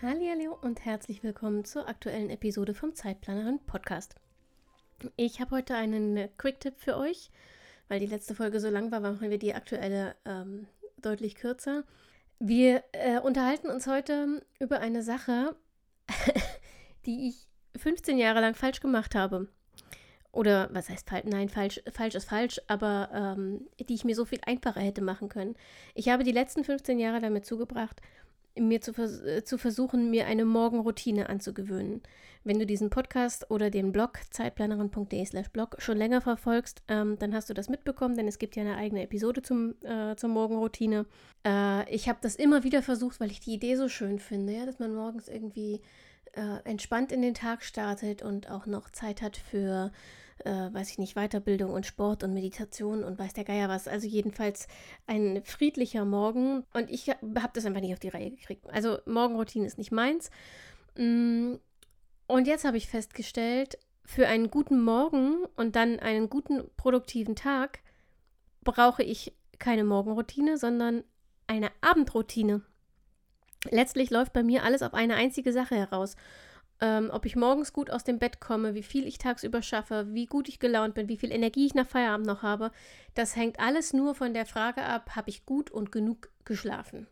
Hallo und herzlich willkommen zur aktuellen Episode vom Zeitplanerin Podcast. Ich habe heute einen Quick-Tipp für euch, weil die letzte Folge so lang war, machen wir die aktuelle ähm, deutlich kürzer. Wir äh, unterhalten uns heute über eine Sache, die ich 15 Jahre lang falsch gemacht habe. Oder was heißt falsch? Nein, falsch, falsch ist falsch, aber ähm, die ich mir so viel einfacher hätte machen können. Ich habe die letzten 15 Jahre damit zugebracht, mir zu, vers äh, zu versuchen, mir eine Morgenroutine anzugewöhnen. Wenn du diesen Podcast oder den Blog zeitplanerin.de slash blog schon länger verfolgst, ähm, dann hast du das mitbekommen, denn es gibt ja eine eigene Episode zum, äh, zur Morgenroutine. Äh, ich habe das immer wieder versucht, weil ich die Idee so schön finde, ja, dass man morgens irgendwie äh, entspannt in den Tag startet und auch noch Zeit hat für äh, weiß ich nicht, Weiterbildung und Sport und Meditation und weiß der Geier was. Also jedenfalls ein friedlicher Morgen. Und ich habe das einfach nicht auf die Reihe gekriegt. Also Morgenroutine ist nicht meins. Mm, und jetzt habe ich festgestellt, für einen guten Morgen und dann einen guten produktiven Tag brauche ich keine Morgenroutine, sondern eine Abendroutine. Letztlich läuft bei mir alles auf eine einzige Sache heraus ähm, ob ich morgens gut aus dem Bett komme, wie viel ich tagsüber schaffe, wie gut ich gelaunt bin, wie viel Energie ich nach Feierabend noch habe, das hängt alles nur von der Frage ab, habe ich gut und genug geschlafen.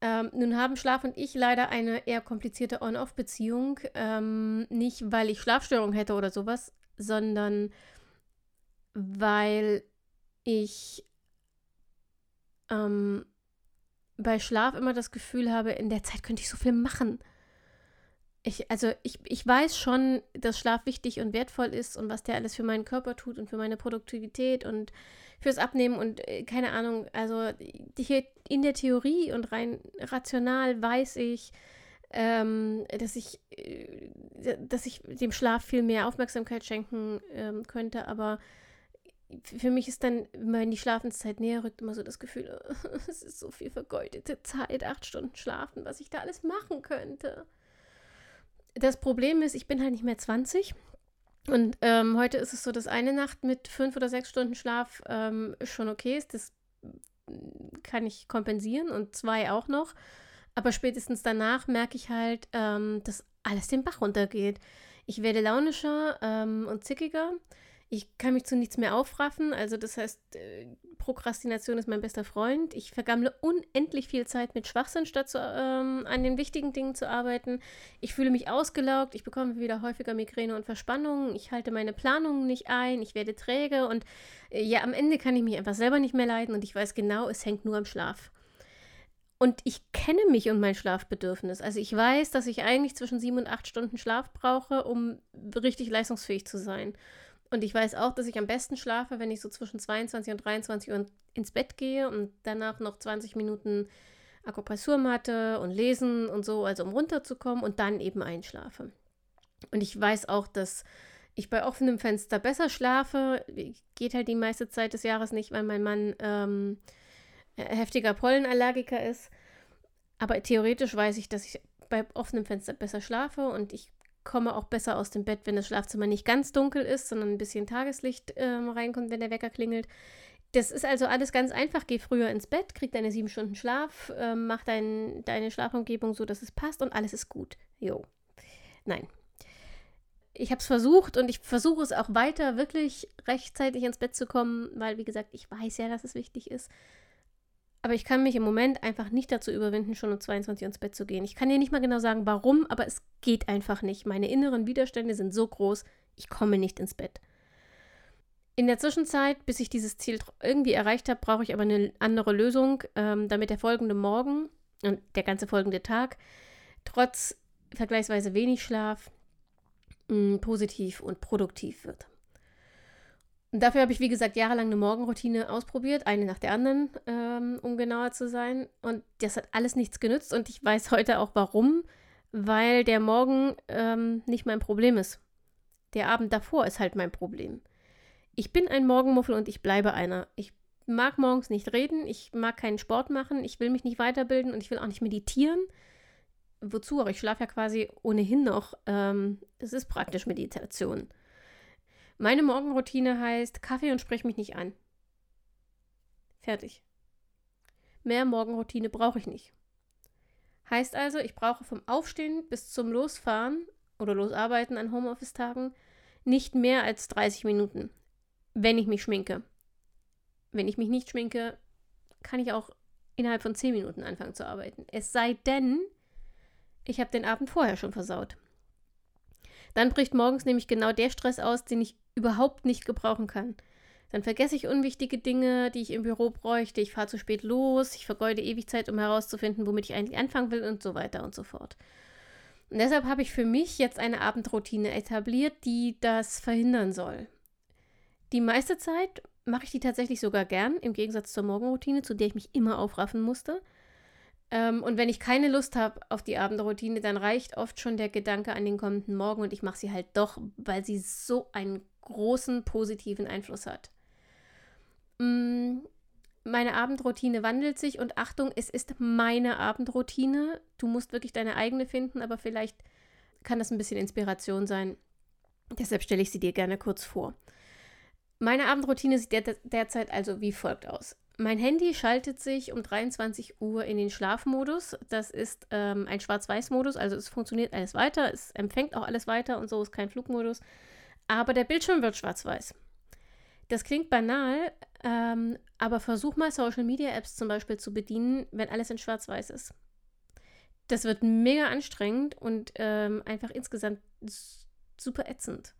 Ähm, nun haben Schlaf und ich leider eine eher komplizierte On-Off-Beziehung. Ähm, nicht, weil ich Schlafstörungen hätte oder sowas, sondern weil ich ähm, bei Schlaf immer das Gefühl habe, in der Zeit könnte ich so viel machen ich, also ich, ich weiß schon, dass Schlaf wichtig und wertvoll ist und was der alles für meinen Körper tut und für meine Produktivität und fürs Abnehmen und äh, keine Ahnung, also hier in der Theorie und rein rational weiß ich, ähm, dass ich, äh, dass ich dem Schlaf viel mehr Aufmerksamkeit schenken ähm, könnte, aber für mich ist dann, wenn die Schlafenszeit näher rückt, immer so das Gefühl, es ist so viel vergeudete Zeit, acht Stunden schlafen, was ich da alles machen könnte das Problem ist, ich bin halt nicht mehr 20. Und ähm, heute ist es so, dass eine Nacht mit fünf oder sechs Stunden Schlaf ähm, schon okay ist. Das kann ich kompensieren und zwei auch noch. Aber spätestens danach merke ich halt, ähm, dass alles den Bach runtergeht. Ich werde launischer ähm, und zickiger ich kann mich zu nichts mehr aufraffen. Also das heißt, äh, Prokrastination ist mein bester Freund. Ich vergammle unendlich viel Zeit mit Schwachsinn, statt zu, ähm, an den wichtigen Dingen zu arbeiten. Ich fühle mich ausgelaugt. Ich bekomme wieder häufiger Migräne und Verspannungen. Ich halte meine Planungen nicht ein. Ich werde träge. Und äh, ja, am Ende kann ich mich einfach selber nicht mehr leiden. Und ich weiß genau, es hängt nur am Schlaf. Und ich kenne mich und mein Schlafbedürfnis. Also ich weiß, dass ich eigentlich zwischen sieben und acht Stunden Schlaf brauche, um richtig leistungsfähig zu sein. Und ich weiß auch, dass ich am besten schlafe, wenn ich so zwischen 22 und 23 Uhr ins Bett gehe und danach noch 20 Minuten Akupressurmatte und lesen und so, also um runterzukommen und dann eben einschlafe. Und ich weiß auch, dass ich bei offenem Fenster besser schlafe. Geht halt die meiste Zeit des Jahres nicht, weil mein Mann ähm, heftiger Pollenallergiker ist. Aber theoretisch weiß ich, dass ich bei offenem Fenster besser schlafe und ich komme auch besser aus dem Bett, wenn das Schlafzimmer nicht ganz dunkel ist, sondern ein bisschen Tageslicht ähm, reinkommt, wenn der Wecker klingelt. Das ist also alles ganz einfach. Geh früher ins Bett, krieg deine sieben Stunden Schlaf, ähm, mach dein, deine Schlafumgebung so, dass es passt und alles ist gut. Jo. Nein. Ich habe es versucht und ich versuche es auch weiter, wirklich rechtzeitig ins Bett zu kommen, weil, wie gesagt, ich weiß ja, dass es wichtig ist. Aber ich kann mich im Moment einfach nicht dazu überwinden, schon um 22 Uhr ins Bett zu gehen. Ich kann dir nicht mal genau sagen, warum, aber es geht einfach nicht. Meine inneren Widerstände sind so groß, ich komme nicht ins Bett. In der Zwischenzeit, bis ich dieses Ziel irgendwie erreicht habe, brauche ich aber eine andere Lösung, ähm, damit der folgende Morgen und der ganze folgende Tag trotz vergleichsweise wenig Schlaf mh, mm, positiv und produktiv wird. Dafür habe ich, wie gesagt, jahrelang eine Morgenroutine ausprobiert, eine nach der anderen, ähm, um genauer zu sein. Und das hat alles nichts genützt und ich weiß heute auch warum. weil der Morgen ähm, nicht mein Problem ist. Der Abend davor ist halt mein Problem. Ich bin ein Morgenmuffel und ich bleibe einer. Ich mag morgens nicht reden, ich mag keinen Sport machen, ich will mich nicht weiterbilden und ich will auch nicht meditieren. Wozu? Aber ich schlafe ja quasi ohnehin noch. Ähm, es ist praktisch Meditation. Meine Morgenroutine heißt Kaffee und sprich mich nicht an. Fertig. Mehr Morgenroutine brauche ich nicht. Heißt also, ich brauche vom Aufstehen bis zum Losfahren oder Losarbeiten an Homeoffice-Tagen nicht mehr als 30 Minuten, wenn ich mich schminke. Wenn ich mich nicht schminke, kann ich auch innerhalb von 10 Minuten anfangen zu arbeiten. Es sei denn, ich habe den Abend vorher schon versaut. Dann bricht morgens nämlich genau der Stress aus, den ich überhaupt nicht gebrauchen kann. Dann vergesse ich unwichtige Dinge, die ich im Büro bräuchte. Ich fahre zu spät los. Ich vergeude ewig Zeit, um herauszufinden, womit ich eigentlich anfangen will und so weiter und so fort. Und deshalb habe ich für mich jetzt eine Abendroutine etabliert, die das verhindern soll. Die meiste Zeit mache ich die tatsächlich sogar gern, im Gegensatz zur Morgenroutine, zu der ich mich immer aufraffen musste. Ähm, und wenn ich keine Lust habe auf die Abendroutine, dann reicht oft schon der Gedanke an den kommenden Morgen und ich mache sie halt doch, weil sie so einen großen positiven Einfluss hat. Mm, meine Abendroutine wandelt sich und Achtung, es ist meine Abendroutine. Du musst wirklich deine eigene finden, aber vielleicht kann das ein bisschen Inspiration sein. Deshalb stelle ich sie dir gerne kurz vor. Meine Abendroutine sieht der derzeit also wie folgt aus. Mein Handy schaltet sich um 23 Uhr in den Schlafmodus. Das ist ähm, ein Schwarz-Weiß-Modus, also es funktioniert alles weiter, es empfängt auch alles weiter und so ist kein Flugmodus. Aber der Bildschirm wird schwarz-weiß. Das klingt banal, ähm, aber versuch mal Social Media Apps zum Beispiel zu bedienen, wenn alles in Schwarz-Weiß ist. Das wird mega anstrengend und ähm, einfach insgesamt super ätzend.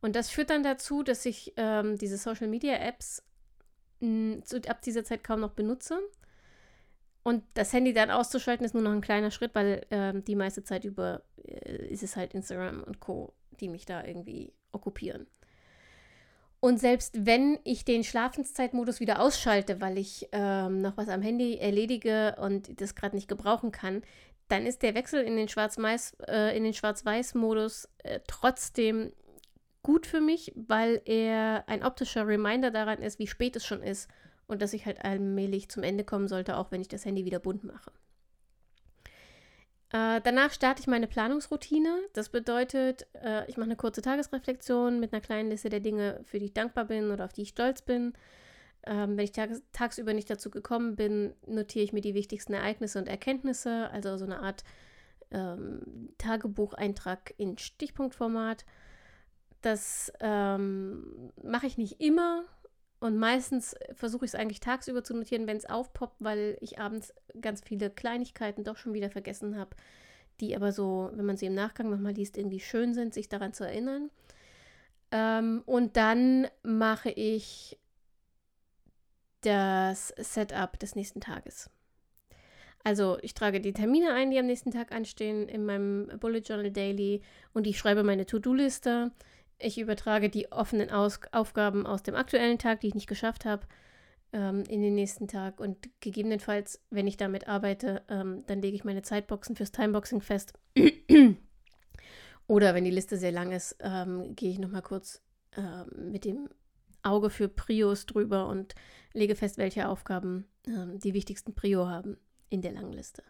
Und das führt dann dazu, dass ich ähm, diese Social Media Apps zu, ab dieser Zeit kaum noch benutze. Und das Handy dann auszuschalten ist nur noch ein kleiner Schritt, weil ähm, die meiste Zeit über äh, ist es halt Instagram und Co., die mich da irgendwie okkupieren. Und selbst wenn ich den Schlafenszeitmodus wieder ausschalte, weil ich ähm, noch was am Handy erledige und das gerade nicht gebrauchen kann, dann ist der Wechsel in den äh, Schwarz-Weiß-Modus äh, trotzdem gut für mich, weil er ein optischer Reminder daran ist, wie spät es schon ist und dass ich halt allmählich zum Ende kommen sollte, auch wenn ich das Handy wieder bunt mache. Äh, danach starte ich meine Planungsroutine. Das bedeutet, äh, ich mache eine kurze Tagesreflexion mit einer kleinen Liste der Dinge, für die ich dankbar bin oder auf die ich stolz bin. Ähm, wenn ich tags tagsüber nicht dazu gekommen bin, notiere ich mir die wichtigsten Ereignisse und Erkenntnisse, also so eine Art ähm, Tagebucheintrag in Stichpunktformat. Das ähm, mache ich nicht immer, und meistens versuche ich es eigentlich tagsüber zu notieren, wenn es aufpoppt, weil ich abends ganz viele Kleinigkeiten doch schon wieder vergessen habe, die aber so, wenn man sie im Nachgang nochmal liest, irgendwie schön sind, sich daran zu erinnern. Ähm, und dann mache ich das Setup des nächsten Tages. Also ich trage die Termine ein, die am nächsten Tag anstehen in meinem Bullet Journal Daily und ich schreibe meine To-Do-Liste. Ich übertrage die offenen Aus Aufgaben aus dem aktuellen Tag, die ich nicht geschafft habe, ähm, in den nächsten Tag. Und gegebenenfalls, wenn ich damit arbeite, ähm, dann lege ich meine Zeitboxen fürs Timeboxing fest. Oder wenn die Liste sehr lang ist, ähm, gehe ich nochmal kurz ähm, mit dem Auge für Prios drüber und lege fest, welche Aufgaben ähm, die wichtigsten Prio haben in der langen Liste.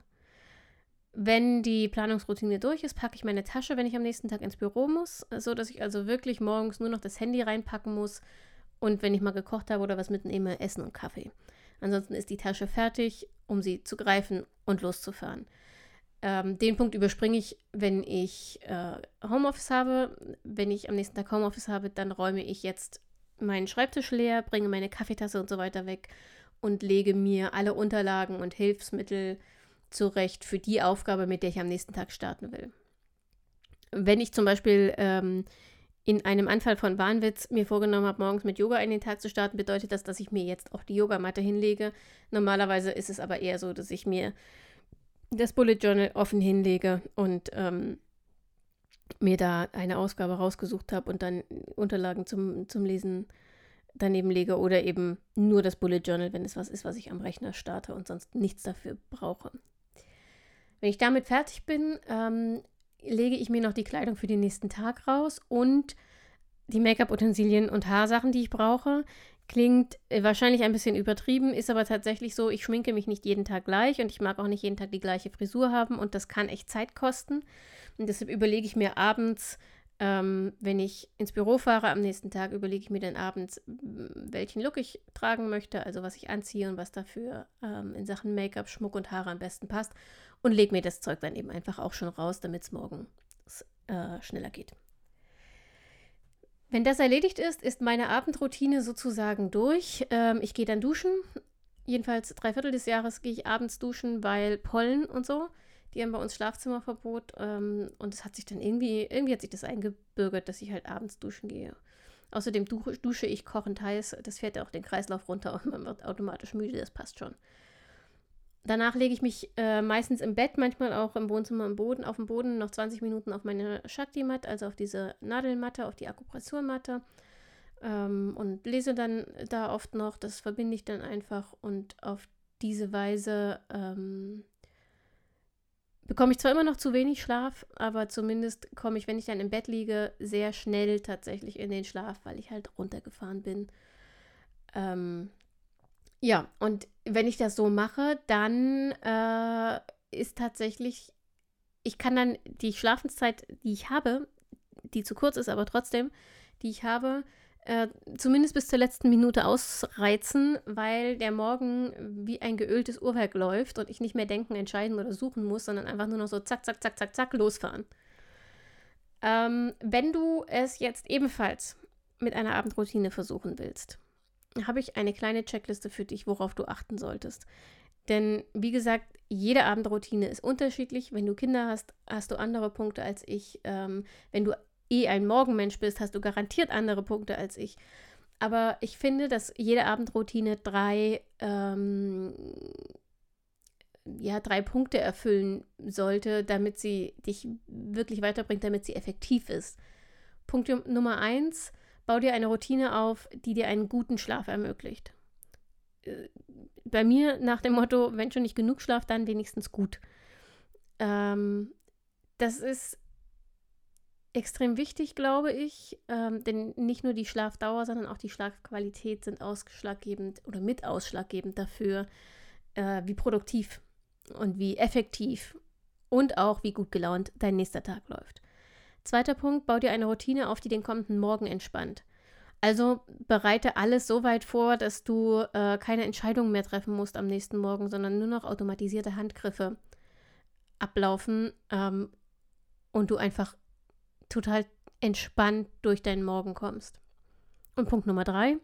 Wenn die Planungsroutine durch ist, packe ich meine Tasche, wenn ich am nächsten Tag ins Büro muss, so dass ich also wirklich morgens nur noch das Handy reinpacken muss und wenn ich mal gekocht habe oder was mitnehme, Essen und Kaffee. Ansonsten ist die Tasche fertig, um sie zu greifen und loszufahren. Ähm, den Punkt überspringe ich, wenn ich äh, Homeoffice habe. Wenn ich am nächsten Tag Homeoffice habe, dann räume ich jetzt meinen Schreibtisch leer, bringe meine Kaffeetasse und so weiter weg und lege mir alle Unterlagen und Hilfsmittel zurecht für die Aufgabe, mit der ich am nächsten Tag starten will. Wenn ich zum Beispiel ähm, in einem Anfall von Wahnwitz mir vorgenommen habe, morgens mit Yoga in den Tag zu starten, bedeutet das, dass ich mir jetzt auch die Yogamatte hinlege. Normalerweise ist es aber eher so, dass ich mir das Bullet Journal offen hinlege und ähm, mir da eine Ausgabe rausgesucht habe und dann Unterlagen zum, zum Lesen daneben lege oder eben nur das Bullet Journal, wenn es was ist, was ich am Rechner starte und sonst nichts dafür brauche. Wenn ich damit fertig bin, ähm, lege ich mir noch die Kleidung für den nächsten Tag raus und die Make-up-Utensilien und Haarsachen, die ich brauche. Klingt äh, wahrscheinlich ein bisschen übertrieben, ist aber tatsächlich so, ich schminke mich nicht jeden Tag gleich und ich mag auch nicht jeden Tag die gleiche Frisur haben und das kann echt Zeit kosten. Und deshalb überlege ich mir abends, ähm, wenn ich ins Büro fahre am nächsten Tag, überlege ich mir dann abends, welchen Look ich tragen möchte, also was ich anziehe und was dafür ähm, in Sachen Make-up, Schmuck und Haare am besten passt und lege mir das Zeug dann eben einfach auch schon raus, damit es morgen äh, schneller geht. Wenn das erledigt ist, ist meine Abendroutine sozusagen durch. Ähm, ich gehe dann duschen. Jedenfalls drei Viertel des Jahres gehe ich abends duschen, weil Pollen und so. Die haben bei uns Schlafzimmerverbot. Ähm, und es hat sich dann irgendwie, irgendwie hat sich das eingebürgert, dass ich halt abends duschen gehe. Außerdem dusche ich kochend heiß. Das fährt ja auch den Kreislauf runter und man wird automatisch müde. Das passt schon. Danach lege ich mich äh, meistens im Bett, manchmal auch im Wohnzimmer im Boden, auf dem Boden noch 20 Minuten auf meine Shakti-Mat, also auf diese Nadelmatte, auf die Akupressurmatte ähm, und lese dann da oft noch. Das verbinde ich dann einfach und auf diese Weise ähm, bekomme ich zwar immer noch zu wenig Schlaf, aber zumindest komme ich, wenn ich dann im Bett liege, sehr schnell tatsächlich in den Schlaf, weil ich halt runtergefahren bin. Ähm, ja, und wenn ich das so mache, dann äh, ist tatsächlich, ich kann dann die Schlafenszeit, die ich habe, die zu kurz ist, aber trotzdem, die ich habe, äh, zumindest bis zur letzten Minute ausreizen, weil der Morgen wie ein geöltes Uhrwerk läuft und ich nicht mehr denken, entscheiden oder suchen muss, sondern einfach nur noch so zack, zack, zack, zack, zack losfahren. Ähm, wenn du es jetzt ebenfalls mit einer Abendroutine versuchen willst, habe ich eine kleine Checkliste für dich, worauf du achten solltest. Denn wie gesagt, jede Abendroutine ist unterschiedlich. Wenn du Kinder hast, hast du andere Punkte als ich. Ähm, wenn du eh ein Morgenmensch bist, hast du garantiert andere Punkte als ich. Aber ich finde, dass jede Abendroutine drei, ähm, ja, drei Punkte erfüllen sollte, damit sie dich wirklich weiterbringt, damit sie effektiv ist. Punkt Nummer eins, Bau dir eine Routine auf, die dir einen guten Schlaf ermöglicht. Äh, bei mir nach dem Motto, wenn schon nicht genug Schlaf, dann wenigstens gut. Ähm, das ist extrem wichtig, glaube ich, ähm, denn nicht nur die Schlafdauer, sondern auch die Schlafqualität sind ausschlaggebend oder mit ausschlaggebend dafür, äh, wie produktiv und wie effektiv und auch wie gut gelaunt dein nächster Tag läuft. Zweiter Punkt, bau dir eine Routine auf, die den kommenden Morgen entspannt. Also bereite alles so weit vor, dass du äh, keine Entscheidungen mehr treffen musst am nächsten Morgen, sondern nur noch automatisierte Handgriffe ablaufen ähm, und du einfach total entspannt durch deinen Morgen kommst. Und Punkt Nummer drei,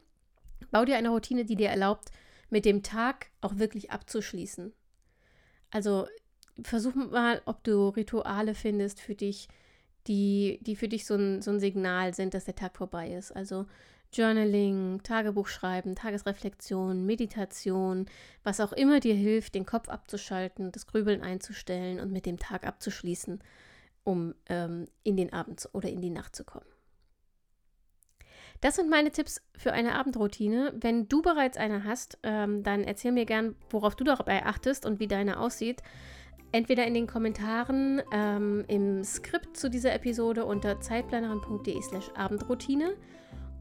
bau dir eine Routine, die dir erlaubt, mit dem Tag auch wirklich abzuschließen. Also versuch mal, ob du Rituale findest für dich, die, die für dich so ein, so ein Signal sind, dass der Tag vorbei ist. Also Journaling, Tagebuch schreiben, Tagesreflexion, Meditation, was auch immer dir hilft, den Kopf abzuschalten, das Grübeln einzustellen und mit dem Tag abzuschließen, um ähm, in den Abend oder in die Nacht zu kommen. Das sind meine Tipps für eine Abendroutine. Wenn du bereits eine hast, ähm, dann erzähl mir gern, worauf du dabei achtest und wie deine aussieht entweder in den Kommentaren ähm, im Skript zu dieser Episode unter zeitplanerin.de slash Abendroutine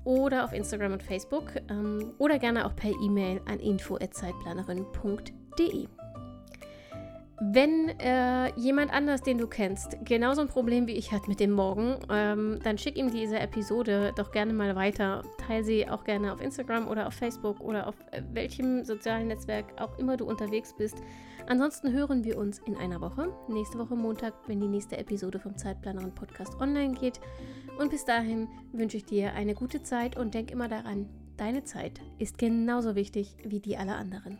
oder auf Instagram und Facebook ähm, oder gerne auch per E-Mail an info.zeitplanerin.de. Wenn äh, jemand anders, den du kennst, genauso ein Problem wie ich hat mit dem Morgen, ähm, dann schick ihm diese Episode doch gerne mal weiter. Teil sie auch gerne auf Instagram oder auf Facebook oder auf äh, welchem sozialen Netzwerk auch immer du unterwegs bist. Ansonsten hören wir uns in einer Woche, nächste Woche Montag, wenn die nächste Episode vom Zeitplanerin Podcast online geht. Und bis dahin wünsche ich dir eine gute Zeit und denk immer daran, deine Zeit ist genauso wichtig wie die aller anderen.